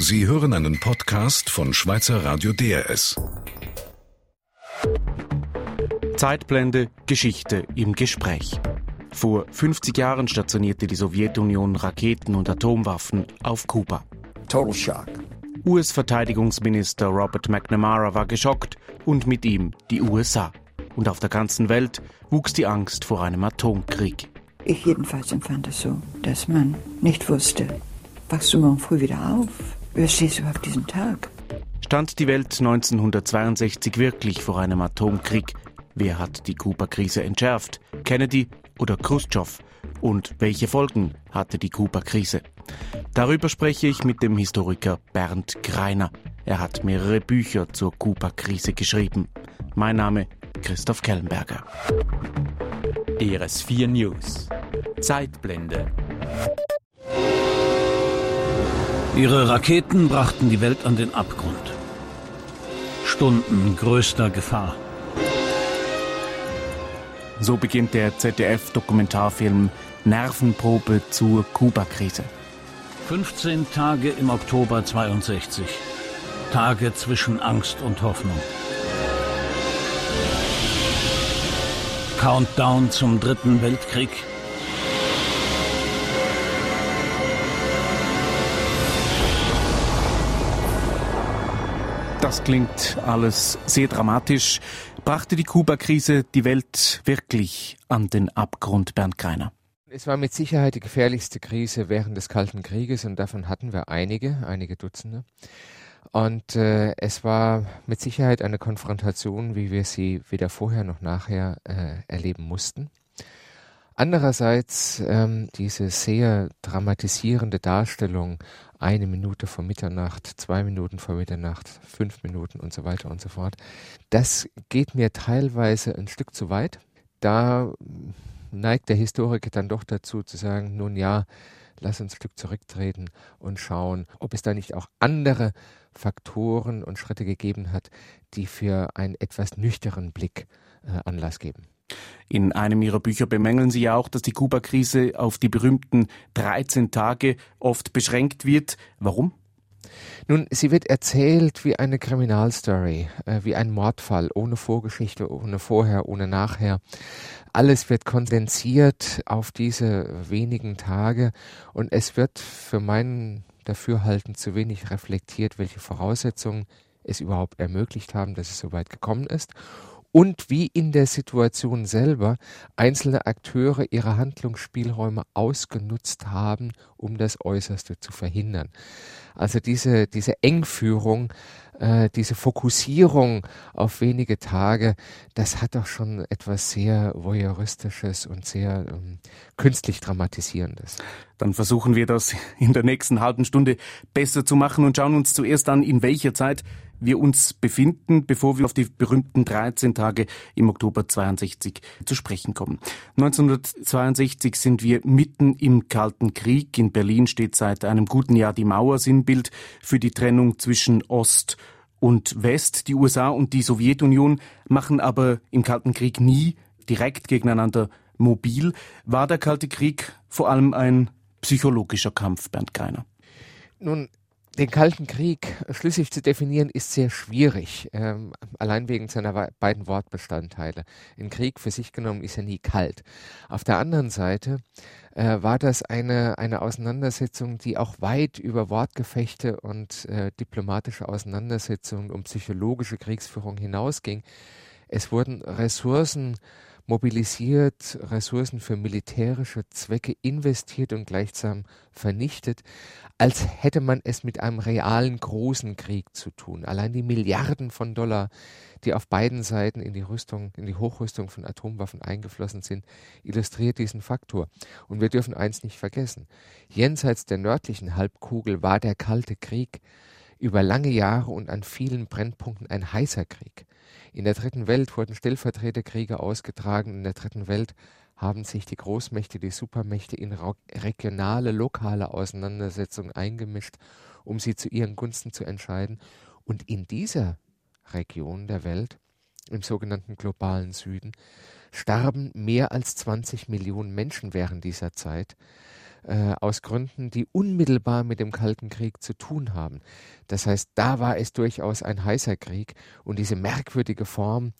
Sie hören einen Podcast von Schweizer Radio DRS. Zeitblende Geschichte im Gespräch. Vor 50 Jahren stationierte die Sowjetunion Raketen und Atomwaffen auf Kuba. Total shock. US-Verteidigungsminister Robert McNamara war geschockt und mit ihm die USA. Und auf der ganzen Welt wuchs die Angst vor einem Atomkrieg. Ich jedenfalls empfand es so, dass man nicht wusste, wachst du morgen früh wieder auf? Überstehst du überhaupt diesen Tag? Stand die Welt 1962 wirklich vor einem Atomkrieg? Wer hat die Kuba-Krise entschärft? Kennedy oder Khrushchev? Und welche Folgen hatte die Kuba-Krise? Darüber spreche ich mit dem Historiker Bernd Greiner. Er hat mehrere Bücher zur Kuba-Krise geschrieben. Mein Name Christoph Kellenberger. ERS4 News. Zeitblende. Ihre Raketen brachten die Welt an den Abgrund. Stunden größter Gefahr. So beginnt der ZDF-Dokumentarfilm Nervenprobe zur Kuba-Krise. 15 Tage im Oktober 62. Tage zwischen Angst und Hoffnung. Countdown zum Dritten Weltkrieg. Das klingt alles sehr dramatisch. Brachte die Kuba-Krise die Welt wirklich an den Abgrund, Bernd Greiner? Es war mit Sicherheit die gefährlichste Krise während des Kalten Krieges und davon hatten wir einige, einige Dutzende. Und äh, es war mit Sicherheit eine Konfrontation, wie wir sie weder vorher noch nachher äh, erleben mussten. Andererseits ähm, diese sehr dramatisierende Darstellung, eine Minute vor Mitternacht, zwei Minuten vor Mitternacht, fünf Minuten und so weiter und so fort, das geht mir teilweise ein Stück zu weit. Da neigt der Historiker dann doch dazu zu sagen, nun ja, lass uns ein Stück zurücktreten und schauen, ob es da nicht auch andere Faktoren und Schritte gegeben hat, die für einen etwas nüchteren Blick äh, Anlass geben. In einem Ihrer Bücher bemängeln Sie ja auch, dass die Kuba-Krise auf die berühmten 13 Tage oft beschränkt wird. Warum? Nun, sie wird erzählt wie eine Kriminalstory, äh, wie ein Mordfall, ohne Vorgeschichte, ohne Vorher, ohne Nachher. Alles wird kondensiert auf diese wenigen Tage und es wird für mein Dafürhalten zu wenig reflektiert, welche Voraussetzungen es überhaupt ermöglicht haben, dass es so weit gekommen ist und wie in der Situation selber einzelne Akteure ihre Handlungsspielräume ausgenutzt haben, um das Äußerste zu verhindern. Also diese, diese Engführung, äh, diese Fokussierung auf wenige Tage, das hat doch schon etwas sehr voyeuristisches und sehr ähm, künstlich dramatisierendes. Dann versuchen wir das in der nächsten halben Stunde besser zu machen und schauen uns zuerst an, in welcher Zeit wir uns befinden, bevor wir auf die berühmten 13 Tage im Oktober 62 zu sprechen kommen. 1962 sind wir mitten im Kalten Krieg. In Berlin steht seit einem guten Jahr die Mauer Sinnbild für die Trennung zwischen Ost und West. Die USA und die Sowjetunion machen aber im Kalten Krieg nie direkt gegeneinander mobil. War der Kalte Krieg vor allem ein psychologischer Kampf, Bernd Greiner? Nun, den Kalten Krieg schlüssig zu definieren ist sehr schwierig, ähm, allein wegen seiner beiden Wortbestandteile. Ein Krieg für sich genommen ist ja nie kalt. Auf der anderen Seite äh, war das eine, eine Auseinandersetzung, die auch weit über Wortgefechte und äh, diplomatische Auseinandersetzungen um psychologische Kriegsführung hinausging. Es wurden Ressourcen mobilisiert, Ressourcen für militärische Zwecke investiert und gleichsam vernichtet, als hätte man es mit einem realen großen Krieg zu tun. Allein die Milliarden von Dollar, die auf beiden Seiten in die Rüstung, in die Hochrüstung von Atomwaffen eingeflossen sind, illustriert diesen Faktor. Und wir dürfen eins nicht vergessen. Jenseits der nördlichen Halbkugel war der Kalte Krieg über lange Jahre und an vielen Brennpunkten ein heißer Krieg. In der Dritten Welt wurden Stellvertreterkriege ausgetragen. In der Dritten Welt haben sich die Großmächte, die Supermächte in regionale, lokale Auseinandersetzungen eingemischt, um sie zu ihren Gunsten zu entscheiden. Und in dieser Region der Welt, im sogenannten globalen Süden, starben mehr als 20 Millionen Menschen während dieser Zeit äh, aus Gründen, die unmittelbar mit dem Kalten Krieg zu tun haben. Das heißt, da war es durchaus ein heißer Krieg und diese merkwürdige Form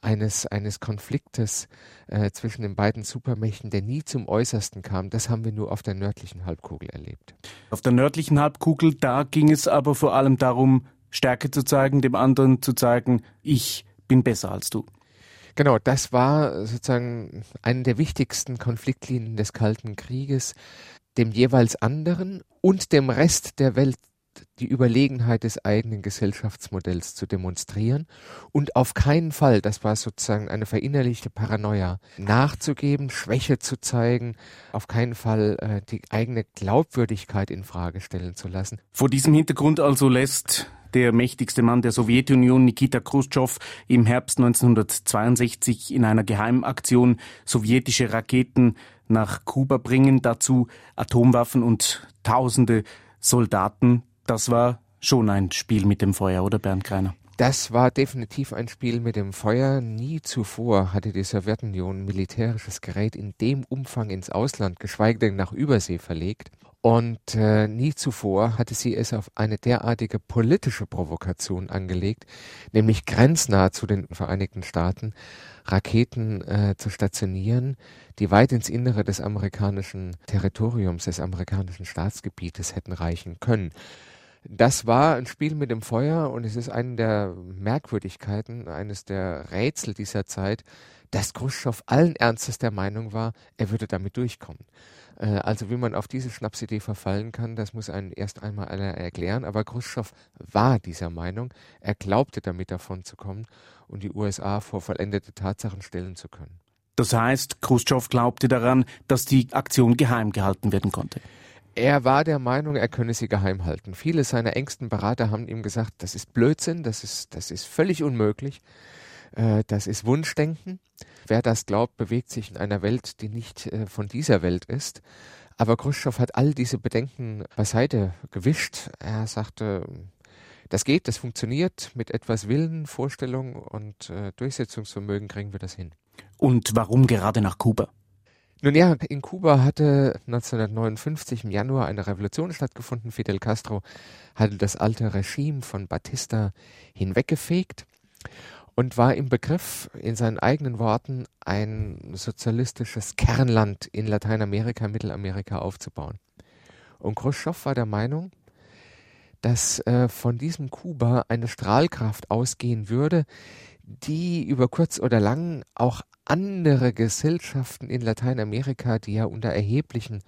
eines, eines Konfliktes äh, zwischen den beiden Supermächten, der nie zum Äußersten kam, das haben wir nur auf der nördlichen Halbkugel erlebt. Auf der nördlichen Halbkugel, da ging es aber vor allem darum, Stärke zu zeigen, dem anderen zu zeigen, ich bin besser als du. Genau, das war sozusagen eine der wichtigsten Konfliktlinien des Kalten Krieges, dem jeweils anderen und dem Rest der Welt die Überlegenheit des eigenen Gesellschaftsmodells zu demonstrieren und auf keinen Fall, das war sozusagen eine verinnerlichte Paranoia, nachzugeben, Schwäche zu zeigen, auf keinen Fall äh, die eigene Glaubwürdigkeit in Frage stellen zu lassen. Vor diesem Hintergrund also lässt der mächtigste Mann der Sowjetunion, Nikita Khrushchev, im Herbst 1962 in einer Geheimaktion sowjetische Raketen nach Kuba bringen, dazu Atomwaffen und tausende Soldaten. Das war schon ein Spiel mit dem Feuer, oder Bernd Kreiner? Das war definitiv ein Spiel mit dem Feuer. Nie zuvor hatte die Sowjetunion militärisches Gerät in dem Umfang ins Ausland, geschweige denn nach Übersee verlegt. Und äh, nie zuvor hatte sie es auf eine derartige politische Provokation angelegt, nämlich grenznah zu den Vereinigten Staaten Raketen äh, zu stationieren, die weit ins Innere des amerikanischen Territoriums, des amerikanischen Staatsgebietes hätten reichen können. Das war ein Spiel mit dem Feuer und es ist eine der Merkwürdigkeiten, eines der Rätsel dieser Zeit, dass Khrushchev allen Ernstes der Meinung war, er würde damit durchkommen. Äh, also wie man auf diese Schnapsidee verfallen kann, das muss einen erst einmal einer erklären. Aber Khrushchev war dieser Meinung. Er glaubte damit davon zu kommen und die USA vor vollendete Tatsachen stellen zu können. Das heißt, Khrushchev glaubte daran, dass die Aktion geheim gehalten werden konnte. Er war der Meinung, er könne sie geheim halten. Viele seiner engsten Berater haben ihm gesagt, das ist Blödsinn, das ist, das ist völlig unmöglich. Äh, das ist Wunschdenken. Wer das glaubt, bewegt sich in einer Welt, die nicht äh, von dieser Welt ist. Aber Khrushchev hat all diese Bedenken beiseite gewischt. Er sagte, das geht, das funktioniert. Mit etwas Willen, Vorstellung und äh, Durchsetzungsvermögen kriegen wir das hin. Und warum gerade nach Kuba? Nun ja, in Kuba hatte 1959 im Januar eine Revolution stattgefunden. Fidel Castro hatte das alte Regime von Batista hinweggefegt und war im Begriff, in seinen eigenen Worten, ein sozialistisches Kernland in Lateinamerika, Mittelamerika aufzubauen. Und Khrushchev war der Meinung, dass äh, von diesem Kuba eine Strahlkraft ausgehen würde, die über kurz oder lang auch andere Gesellschaften in Lateinamerika, die ja unter erheblichen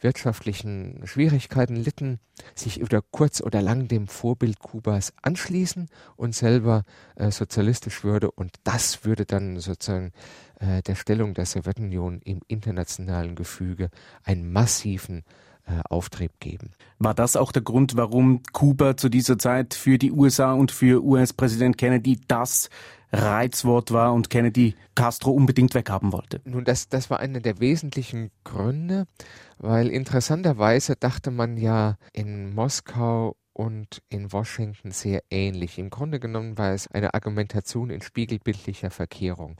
wirtschaftlichen Schwierigkeiten litten, sich über kurz oder lang dem Vorbild Kubas anschließen und selber äh, sozialistisch würde. Und das würde dann sozusagen äh, der Stellung der Sowjetunion im internationalen Gefüge einen massiven äh, Auftrieb geben. War das auch der Grund, warum Kuba zu dieser Zeit für die USA und für US-Präsident Kennedy das Reizwort war und Kennedy Castro unbedingt weghaben wollte? Nun, das, das war einer der wesentlichen Gründe, weil interessanterweise dachte man ja in Moskau und in Washington sehr ähnlich. Im Grunde genommen war es eine Argumentation in spiegelbildlicher Verkehrung.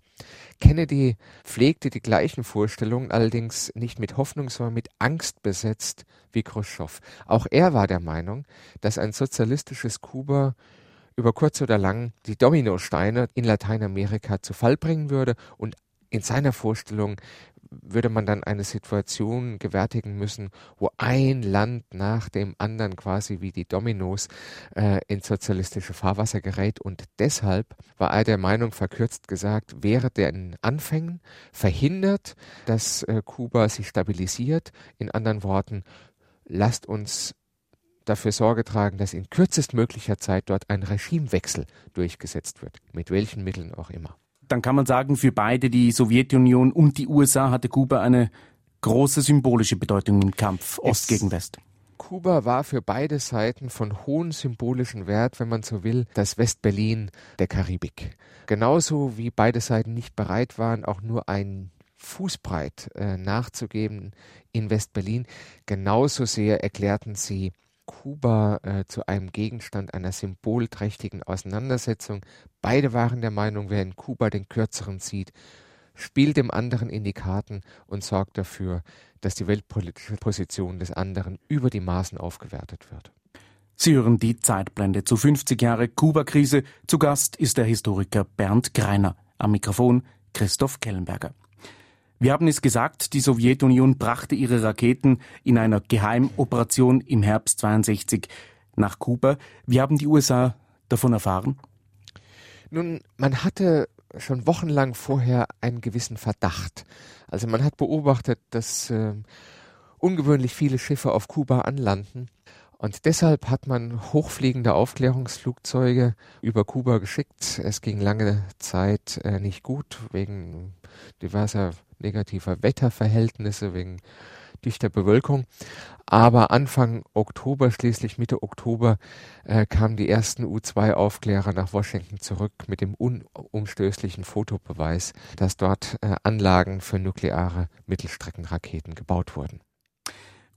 Kennedy pflegte die gleichen Vorstellungen, allerdings nicht mit Hoffnung, sondern mit Angst besetzt wie Khrushchev. Auch er war der Meinung, dass ein sozialistisches Kuba über kurz oder lang die Dominosteine in Lateinamerika zu Fall bringen würde und in seiner Vorstellung würde man dann eine Situation gewärtigen müssen, wo ein Land nach dem anderen quasi wie die Dominos äh, ins sozialistische Fahrwasser gerät. Und deshalb war er der Meinung, verkürzt gesagt, wäre den Anfängen verhindert, dass äh, Kuba sich stabilisiert. In anderen Worten, lasst uns dafür Sorge tragen, dass in kürzestmöglicher Zeit dort ein Regimewechsel durchgesetzt wird, mit welchen Mitteln auch immer. Dann kann man sagen, für beide, die Sowjetunion und die USA, hatte Kuba eine große symbolische Bedeutung im Kampf Ost es gegen West. Kuba war für beide Seiten von hohem symbolischen Wert, wenn man so will, das Westberlin der Karibik. Genauso wie beide Seiten nicht bereit waren, auch nur ein Fußbreit äh, nachzugeben in Westberlin, genauso sehr erklärten sie Kuba äh, zu einem Gegenstand einer symbolträchtigen Auseinandersetzung. Beide waren der Meinung, wer in Kuba den Kürzeren zieht, spielt dem anderen in die Karten und sorgt dafür, dass die weltpolitische Position des anderen über die Maßen aufgewertet wird. Sie hören die Zeitblende zu 50 Jahre Kuba-Krise. Zu Gast ist der Historiker Bernd Greiner. Am Mikrofon Christoph Kellenberger. Wir haben es gesagt, die Sowjetunion brachte ihre Raketen in einer Geheimoperation im Herbst 62 nach Kuba. Wie haben die USA davon erfahren? Nun, man hatte schon wochenlang vorher einen gewissen Verdacht. Also man hat beobachtet, dass äh, ungewöhnlich viele Schiffe auf Kuba anlanden. Und deshalb hat man hochfliegende Aufklärungsflugzeuge über Kuba geschickt. Es ging lange Zeit äh, nicht gut wegen diverser negativer Wetterverhältnisse, wegen dichter Bewölkung. Aber Anfang Oktober, schließlich Mitte Oktober, äh, kamen die ersten U-2-Aufklärer nach Washington zurück mit dem unumstößlichen Fotobeweis, dass dort äh, Anlagen für nukleare Mittelstreckenraketen gebaut wurden.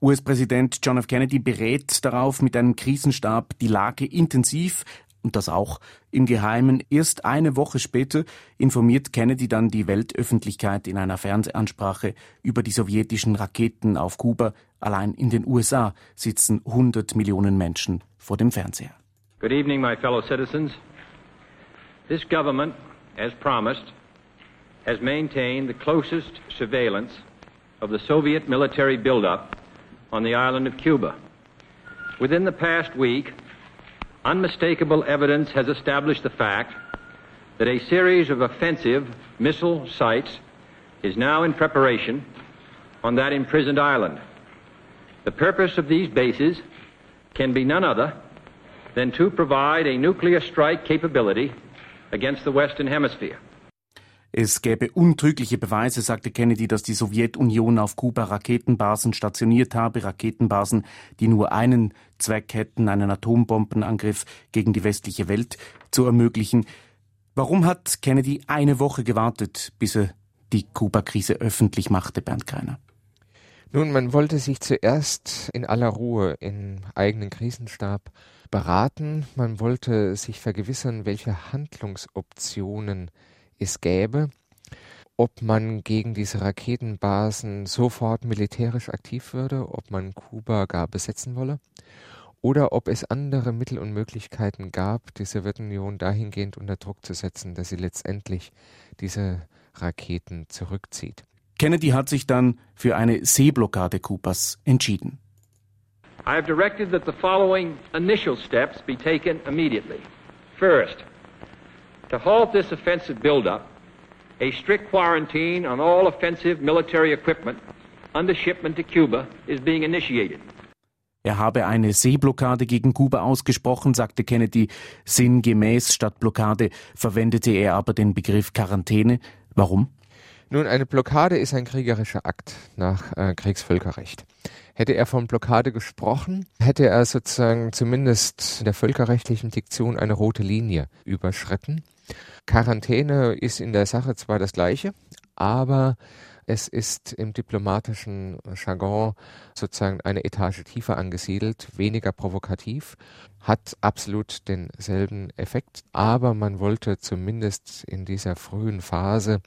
US-Präsident John F. Kennedy berät darauf mit einem Krisenstab die Lage intensiv und das auch im Geheimen. Erst eine Woche später informiert Kennedy dann die Weltöffentlichkeit in einer Fernsehansprache über die sowjetischen Raketen auf Kuba. Allein in den USA sitzen 100 Millionen Menschen vor dem Fernseher. Good evening, my fellow citizens. This government, as promised, has maintained the closest surveillance of the Soviet military buildup on the island of Cuba. Within the past week, unmistakable evidence has established the fact that a series of offensive missile sites is now in preparation on that imprisoned island. The purpose of these bases can be none other than to provide a nuclear strike capability against the Western Hemisphere. Es gäbe untrügliche Beweise, sagte Kennedy, dass die Sowjetunion auf Kuba Raketenbasen stationiert habe, Raketenbasen, die nur einen Zweck hätten, einen Atombombenangriff gegen die westliche Welt zu ermöglichen. Warum hat Kennedy eine Woche gewartet, bis er die Kuba-Krise öffentlich machte, Bernd Kreiner? Nun, man wollte sich zuerst in aller Ruhe im eigenen Krisenstab beraten. Man wollte sich vergewissern, welche Handlungsoptionen es gäbe, ob man gegen diese Raketenbasen sofort militärisch aktiv würde, ob man Kuba gar besetzen wolle, oder ob es andere Mittel und Möglichkeiten gab, die Sowjetunion dahingehend unter Druck zu setzen, dass sie letztendlich diese Raketen zurückzieht. Kennedy hat sich dann für eine Seeblockade Kubas entschieden. I have directed that the following initial steps be taken immediately. First, To halt this offensive buildup, a strict quarantine on all offensive military equipment under shipment to Cuba is being initiated. Er habe eine Seeblockade gegen Kuba ausgesprochen, sagte Kennedy. Sinngemäß statt Blockade verwendete er aber den Begriff Quarantäne. Warum? Nun, eine Blockade ist ein kriegerischer Akt nach äh, Kriegsvölkerrecht. Hätte er von Blockade gesprochen, hätte er sozusagen zumindest in der völkerrechtlichen Diktion eine rote Linie überschritten. Quarantäne ist in der Sache zwar das gleiche, aber es ist im diplomatischen Jargon sozusagen eine Etage tiefer angesiedelt, weniger provokativ, hat absolut denselben Effekt, aber man wollte zumindest in dieser frühen Phase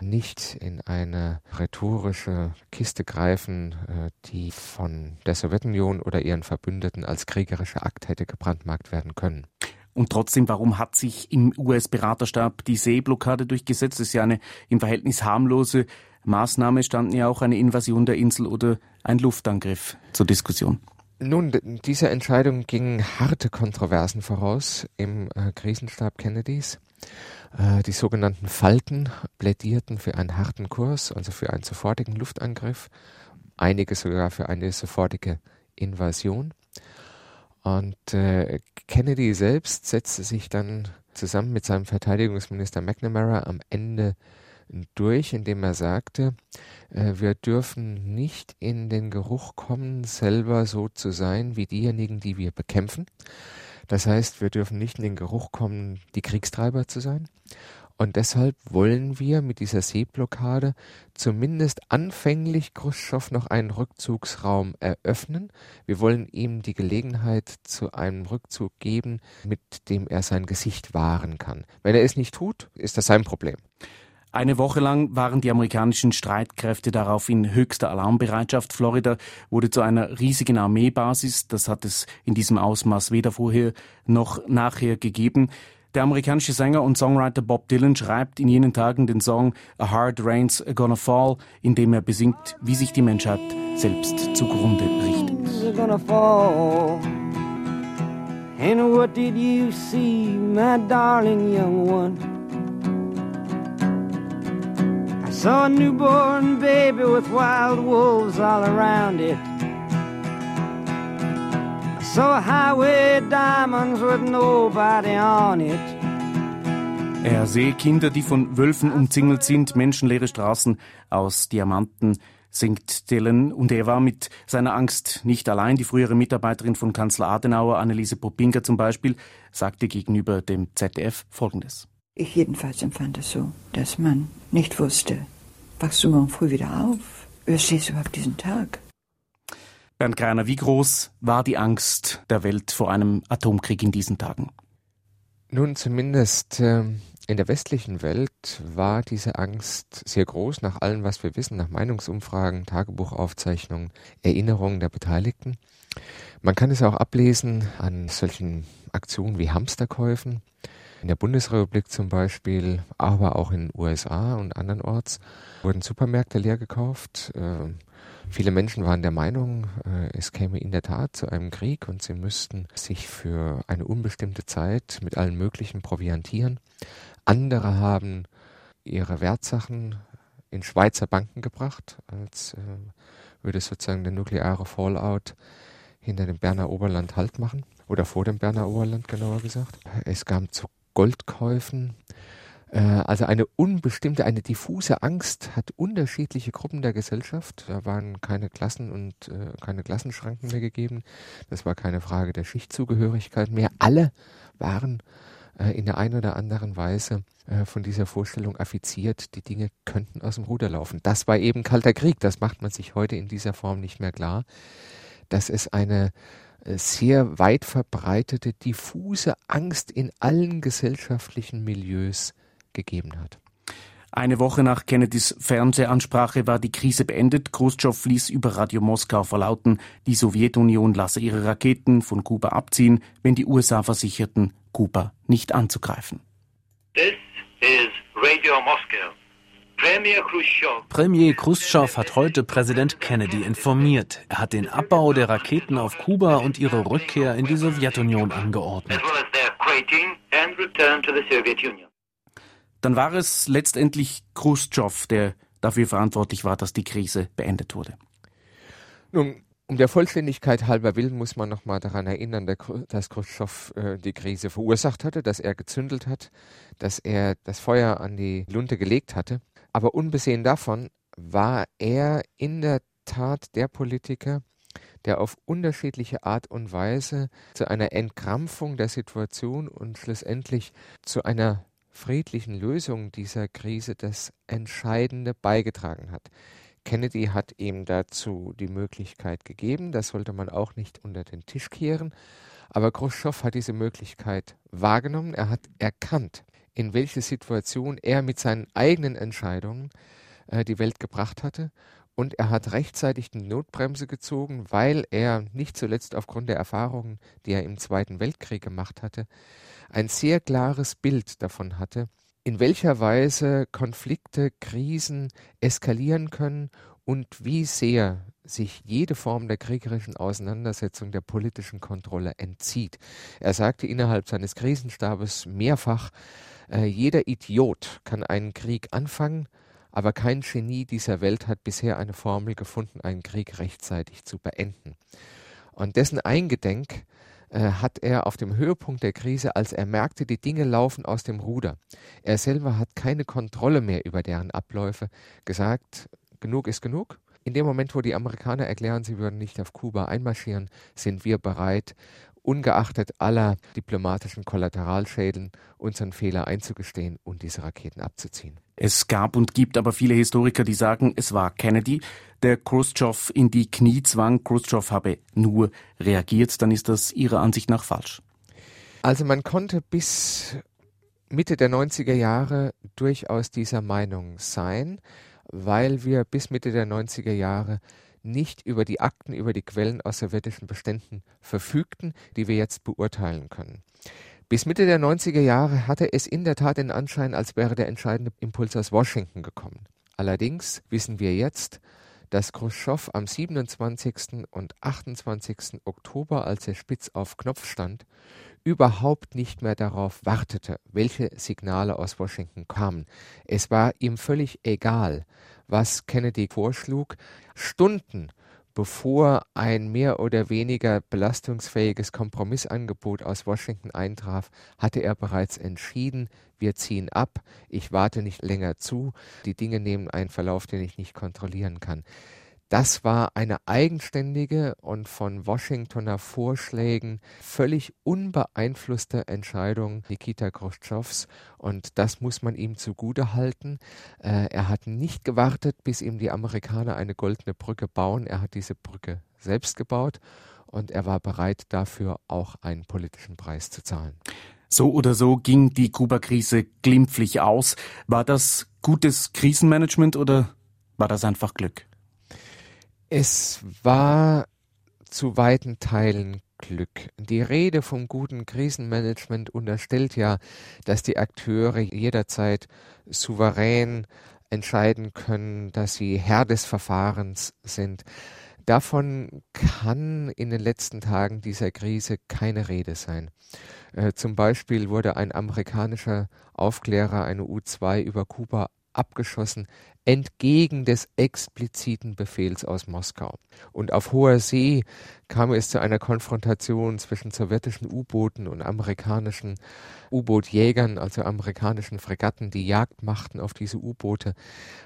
nicht in eine rhetorische Kiste greifen, äh, die von der Sowjetunion oder ihren Verbündeten als kriegerischer Akt hätte gebrandmarkt werden können. Und trotzdem, warum hat sich im US-Beraterstab die Seeblockade durchgesetzt? Das ist ja eine im Verhältnis harmlose Maßnahme. Standen ja auch eine Invasion der Insel oder ein Luftangriff zur Diskussion. Nun, diese Entscheidung ging harte Kontroversen voraus im äh, Krisenstab Kennedys. Äh, die sogenannten Falken plädierten für einen harten Kurs, also für einen sofortigen Luftangriff, einige sogar für eine sofortige Invasion. Und äh, Kennedy selbst setzte sich dann zusammen mit seinem Verteidigungsminister McNamara am Ende durch, indem er sagte, äh, wir dürfen nicht in den Geruch kommen, selber so zu sein wie diejenigen, die wir bekämpfen. Das heißt, wir dürfen nicht in den Geruch kommen, die Kriegstreiber zu sein. Und deshalb wollen wir mit dieser Seeblockade zumindest anfänglich Khrushchev noch einen Rückzugsraum eröffnen. Wir wollen ihm die Gelegenheit zu einem Rückzug geben, mit dem er sein Gesicht wahren kann. Wenn er es nicht tut, ist das sein Problem. Eine Woche lang waren die amerikanischen Streitkräfte darauf in höchster Alarmbereitschaft. Florida wurde zu einer riesigen Armeebasis. Das hat es in diesem Ausmaß weder vorher noch nachher gegeben. Der amerikanische Sänger und Songwriter Bob Dylan schreibt in jenen Tagen den Song A Hard Rain's Gonna Fall, in dem er besingt, wie sich die Menschheit selbst zugrunde richtet. And what did you see, my darling young one? I saw a newborn baby with wild wolves all around it. I saw highway diamonds with nobody on it. Er sehe Kinder, die von Wölfen umzingelt sind, menschenleere Straßen aus Diamanten, singt Dylan. Und er war mit seiner Angst nicht allein. Die frühere Mitarbeiterin von Kanzler Adenauer, Anneliese Popinka zum Beispiel, sagte gegenüber dem ZDF Folgendes. Ich jedenfalls empfand es so, dass man nicht wusste, wachst du morgen früh wieder auf? Überstehst du überhaupt diesen Tag? Bernd Greiner, wie groß war die Angst der Welt vor einem Atomkrieg in diesen Tagen? Nun, zumindest ähm, in der westlichen Welt war diese Angst sehr groß, nach allem, was wir wissen, nach Meinungsumfragen, Tagebuchaufzeichnungen, Erinnerungen der Beteiligten. Man kann es auch ablesen an solchen Aktionen wie Hamsterkäufen. In der Bundesrepublik zum Beispiel, aber auch in den USA und andernorts wurden Supermärkte leer gekauft. Äh, Viele Menschen waren der Meinung, äh, es käme in der Tat zu einem Krieg und sie müssten sich für eine unbestimmte Zeit mit allen möglichen proviantieren. Andere haben ihre Wertsachen in Schweizer Banken gebracht, als äh, würde sozusagen der nukleare Fallout hinter dem Berner Oberland Halt machen oder vor dem Berner Oberland genauer gesagt. Es kam zu Goldkäufen. Äh, also eine unbestimmte, eine diffuse Angst hat unterschiedliche Gruppen der Gesellschaft. Da waren keine Klassen und äh, keine Klassenschranken mehr gegeben. Das war keine Frage der Schichtzugehörigkeit mehr. Alle waren äh, in der einen oder anderen Weise äh, von dieser Vorstellung affiziert, die Dinge könnten aus dem Ruder laufen. Das war eben Kalter Krieg, das macht man sich heute in dieser Form nicht mehr klar, dass es eine sehr weit verbreitete, diffuse Angst in allen gesellschaftlichen Milieus gegeben hat. Eine Woche nach Kennedys Fernsehansprache war die Krise beendet. Khrushchev ließ über Radio Moskau verlauten, die Sowjetunion lasse ihre Raketen von Kuba abziehen, wenn die USA versicherten, Kuba nicht anzugreifen. This is Radio Moscow. Premier Khrushchev. Hat heute Präsident Kennedy informiert. Er hat den Abbau der Raketen auf Kuba und ihre Rückkehr in die Sowjetunion angeordnet. Dann war es letztendlich Khrushchev, der dafür verantwortlich war, dass die Krise beendet wurde. Nun, um der Vollständigkeit halber willen muss man noch mal daran erinnern, dass Khrushchev äh, die Krise verursacht hatte, dass er gezündelt hat, dass er das Feuer an die Lunte gelegt hatte. Aber unbesehen davon war er in der Tat der Politiker, der auf unterschiedliche Art und Weise zu einer Entkrampfung der Situation und schlussendlich zu einer friedlichen Lösung dieser Krise das Entscheidende beigetragen hat. Kennedy hat ihm dazu die Möglichkeit gegeben, das sollte man auch nicht unter den Tisch kehren, aber Khrushchev hat diese Möglichkeit wahrgenommen, er hat erkannt, in welche Situation er mit seinen eigenen Entscheidungen äh, die Welt gebracht hatte und er hat rechtzeitig die Notbremse gezogen, weil er nicht zuletzt aufgrund der Erfahrungen, die er im Zweiten Weltkrieg gemacht hatte, ein sehr klares Bild davon hatte, in welcher Weise Konflikte, Krisen eskalieren können und wie sehr sich jede Form der kriegerischen Auseinandersetzung der politischen Kontrolle entzieht. Er sagte innerhalb seines Krisenstabes mehrfach, äh, jeder Idiot kann einen Krieg anfangen, aber kein Genie dieser Welt hat bisher eine Formel gefunden, einen Krieg rechtzeitig zu beenden. Und dessen Eingedenk äh, hat er auf dem Höhepunkt der Krise, als er merkte, die Dinge laufen aus dem Ruder. Er selber hat keine Kontrolle mehr über deren Abläufe, gesagt, genug ist genug. In dem Moment, wo die Amerikaner erklären, sie würden nicht auf Kuba einmarschieren, sind wir bereit, ungeachtet aller diplomatischen Kollateralschäden unseren Fehler einzugestehen und diese Raketen abzuziehen. Es gab und gibt aber viele Historiker, die sagen, es war Kennedy, der Khrushchev in die Knie zwang. Khrushchev habe nur reagiert. Dann ist das Ihrer Ansicht nach falsch. Also man konnte bis Mitte der 90er Jahre durchaus dieser Meinung sein, weil wir bis Mitte der 90er Jahre nicht über die Akten, über die Quellen aus sowjetischen Beständen verfügten, die wir jetzt beurteilen können. Bis Mitte der 90er Jahre hatte es in der Tat den Anschein, als wäre der entscheidende Impuls aus Washington gekommen. Allerdings wissen wir jetzt, dass Khrushchev am 27. und 28. Oktober, als er spitz auf Knopf stand, überhaupt nicht mehr darauf wartete, welche Signale aus Washington kamen. Es war ihm völlig egal, was Kennedy vorschlug. Stunden bevor ein mehr oder weniger belastungsfähiges Kompromissangebot aus Washington eintraf, hatte er bereits entschieden, wir ziehen ab, ich warte nicht länger zu, die Dinge nehmen einen Verlauf, den ich nicht kontrollieren kann. Das war eine eigenständige und von Washingtoner Vorschlägen völlig unbeeinflusste Entscheidung Nikita Khrushchevs und das muss man ihm zugute halten. Äh, er hat nicht gewartet, bis ihm die Amerikaner eine goldene Brücke bauen. Er hat diese Brücke selbst gebaut und er war bereit dafür auch einen politischen Preis zu zahlen. So oder so ging die Kuba-Krise glimpflich aus. War das gutes Krisenmanagement oder war das einfach Glück? Es war zu weiten Teilen Glück. Die Rede vom guten Krisenmanagement unterstellt ja, dass die Akteure jederzeit souverän entscheiden können, dass sie Herr des Verfahrens sind. Davon kann in den letzten Tagen dieser Krise keine Rede sein. Äh, zum Beispiel wurde ein amerikanischer Aufklärer, eine U-2 über Kuba abgeschossen, entgegen des expliziten Befehls aus Moskau. Und auf hoher See kam es zu einer Konfrontation zwischen sowjetischen U-Booten und amerikanischen U-Bootjägern, also amerikanischen Fregatten, die Jagd machten auf diese U-Boote.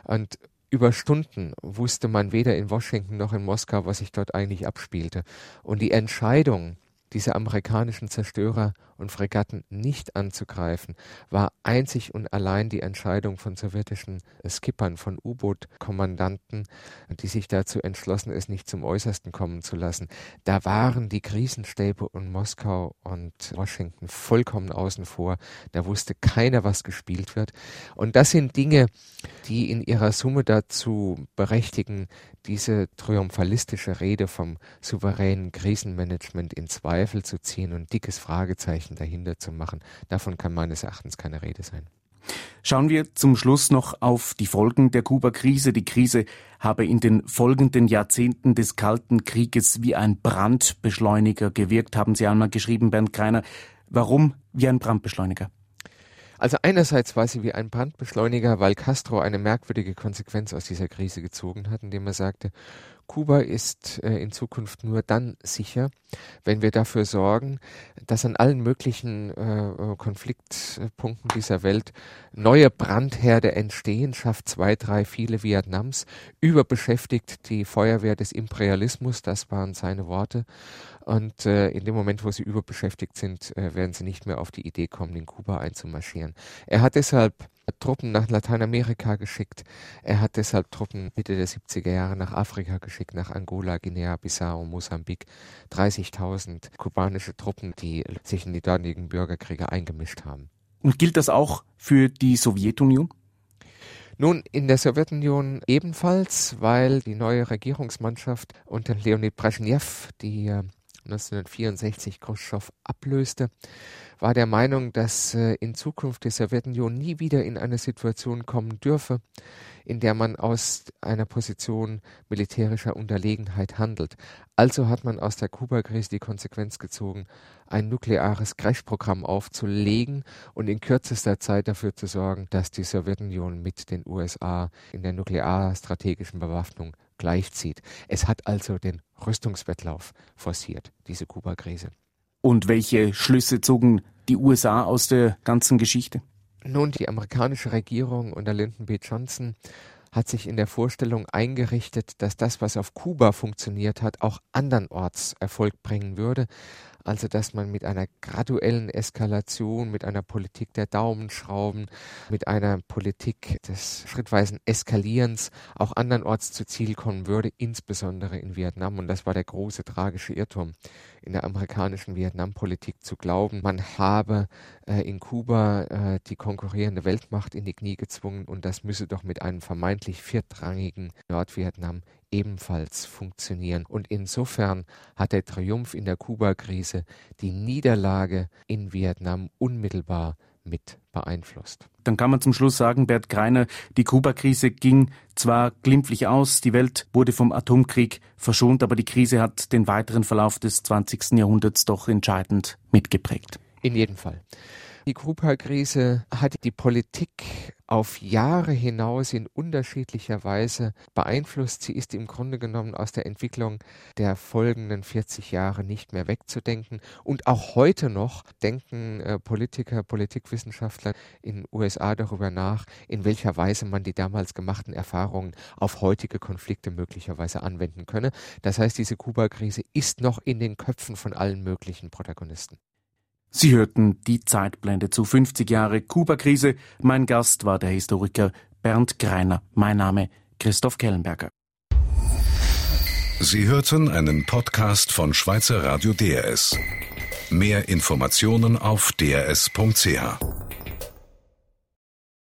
Und über Stunden wusste man weder in Washington noch in Moskau, was sich dort eigentlich abspielte. Und die Entscheidung, diese amerikanischen Zerstörer und Fregatten nicht anzugreifen, war einzig und allein die Entscheidung von sowjetischen Skippern, von U-Boot-Kommandanten, die sich dazu entschlossen, es nicht zum Äußersten kommen zu lassen. Da waren die Krisenstäbe und Moskau und Washington vollkommen außen vor. Da wusste keiner, was gespielt wird. Und das sind Dinge, die in ihrer Summe dazu berechtigen, diese triumphalistische Rede vom souveränen Krisenmanagement in Zweifel zu ziehen und dickes Fragezeichen dahinter zu machen. Davon kann meines Erachtens keine Rede sein. Schauen wir zum Schluss noch auf die Folgen der Kuba-Krise. Die Krise habe in den folgenden Jahrzehnten des Kalten Krieges wie ein Brandbeschleuniger gewirkt, haben Sie einmal geschrieben, Bernd Kreiner. Warum wie ein Brandbeschleuniger? Also einerseits war sie wie ein Brandbeschleuniger, weil Castro eine merkwürdige Konsequenz aus dieser Krise gezogen hat, indem er sagte, Kuba ist äh, in Zukunft nur dann sicher, wenn wir dafür sorgen, dass an allen möglichen äh, Konfliktpunkten dieser Welt neue Brandherde entstehen, schafft zwei, drei, viele Vietnams, überbeschäftigt die Feuerwehr des Imperialismus, das waren seine Worte, und äh, in dem Moment, wo sie überbeschäftigt sind, äh, werden sie nicht mehr auf die Idee kommen, in Kuba einzumarschieren. Er hat deshalb Truppen nach Lateinamerika geschickt. Er hat deshalb Truppen Mitte der 70er Jahre nach Afrika geschickt, nach Angola, Guinea-Bissau, Mosambik. 30.000 kubanische Truppen, die sich in die dortigen Bürgerkriege eingemischt haben. Und gilt das auch für die Sowjetunion? Nun, in der Sowjetunion ebenfalls, weil die neue Regierungsmannschaft unter Leonid Brezhnev, die 1964 Khrushchev ablöste, war der Meinung, dass äh, in Zukunft die Sowjetunion nie wieder in eine Situation kommen dürfe, in der man aus einer Position militärischer Unterlegenheit handelt. Also hat man aus der Kuba-Krise die Konsequenz gezogen, ein nukleares Crash-Programm aufzulegen und in kürzester Zeit dafür zu sorgen, dass die Sowjetunion mit den USA in der nuklearstrategischen Bewaffnung gleichzieht. Es hat also den Rüstungswettlauf forciert, diese Kuba-Krise. Und welche Schlüsse zogen die USA aus der ganzen Geschichte? Nun, die amerikanische Regierung unter Lyndon B. Johnson hat sich in der Vorstellung eingerichtet, dass das, was auf Kuba funktioniert hat, auch andernorts Erfolg bringen würde also dass man mit einer graduellen Eskalation, mit einer Politik der Daumenschrauben, mit einer Politik des schrittweisen Eskalierens auch andernorts zu Ziel kommen würde, insbesondere in Vietnam. Und das war der große tragische Irrtum in der amerikanischen Vietnampolitik zu glauben, man habe äh, in Kuba äh, die konkurrierende Weltmacht in die Knie gezwungen und das müsse doch mit einem vermeintlich viertrangigen Nordvietnam ebenfalls funktionieren. Und insofern hat der Triumph in der Kuba-Krise die Niederlage in Vietnam unmittelbar mit beeinflusst. Dann kann man zum Schluss sagen, Bert Greiner, die Kuba-Krise ging zwar glimpflich aus, die Welt wurde vom Atomkrieg verschont, aber die Krise hat den weiteren Verlauf des 20. Jahrhunderts doch entscheidend mitgeprägt. In jedem Fall. Die Kuba-Krise hat die Politik auf Jahre hinaus in unterschiedlicher Weise beeinflusst. Sie ist im Grunde genommen aus der Entwicklung der folgenden 40 Jahre nicht mehr wegzudenken. Und auch heute noch denken äh, Politiker, Politikwissenschaftler in USA darüber nach, in welcher Weise man die damals gemachten Erfahrungen auf heutige Konflikte möglicherweise anwenden könne. Das heißt, diese Kuba-Krise ist noch in den Köpfen von allen möglichen Protagonisten. Sie hörten die Zeitblende zu 50 Jahre Kuba-Krise. Mein Gast war der Historiker Bernd Greiner. Mein Name Christoph Kellenberger. Sie hörten einen Podcast von Schweizer Radio DRS. Mehr Informationen auf drs.ch.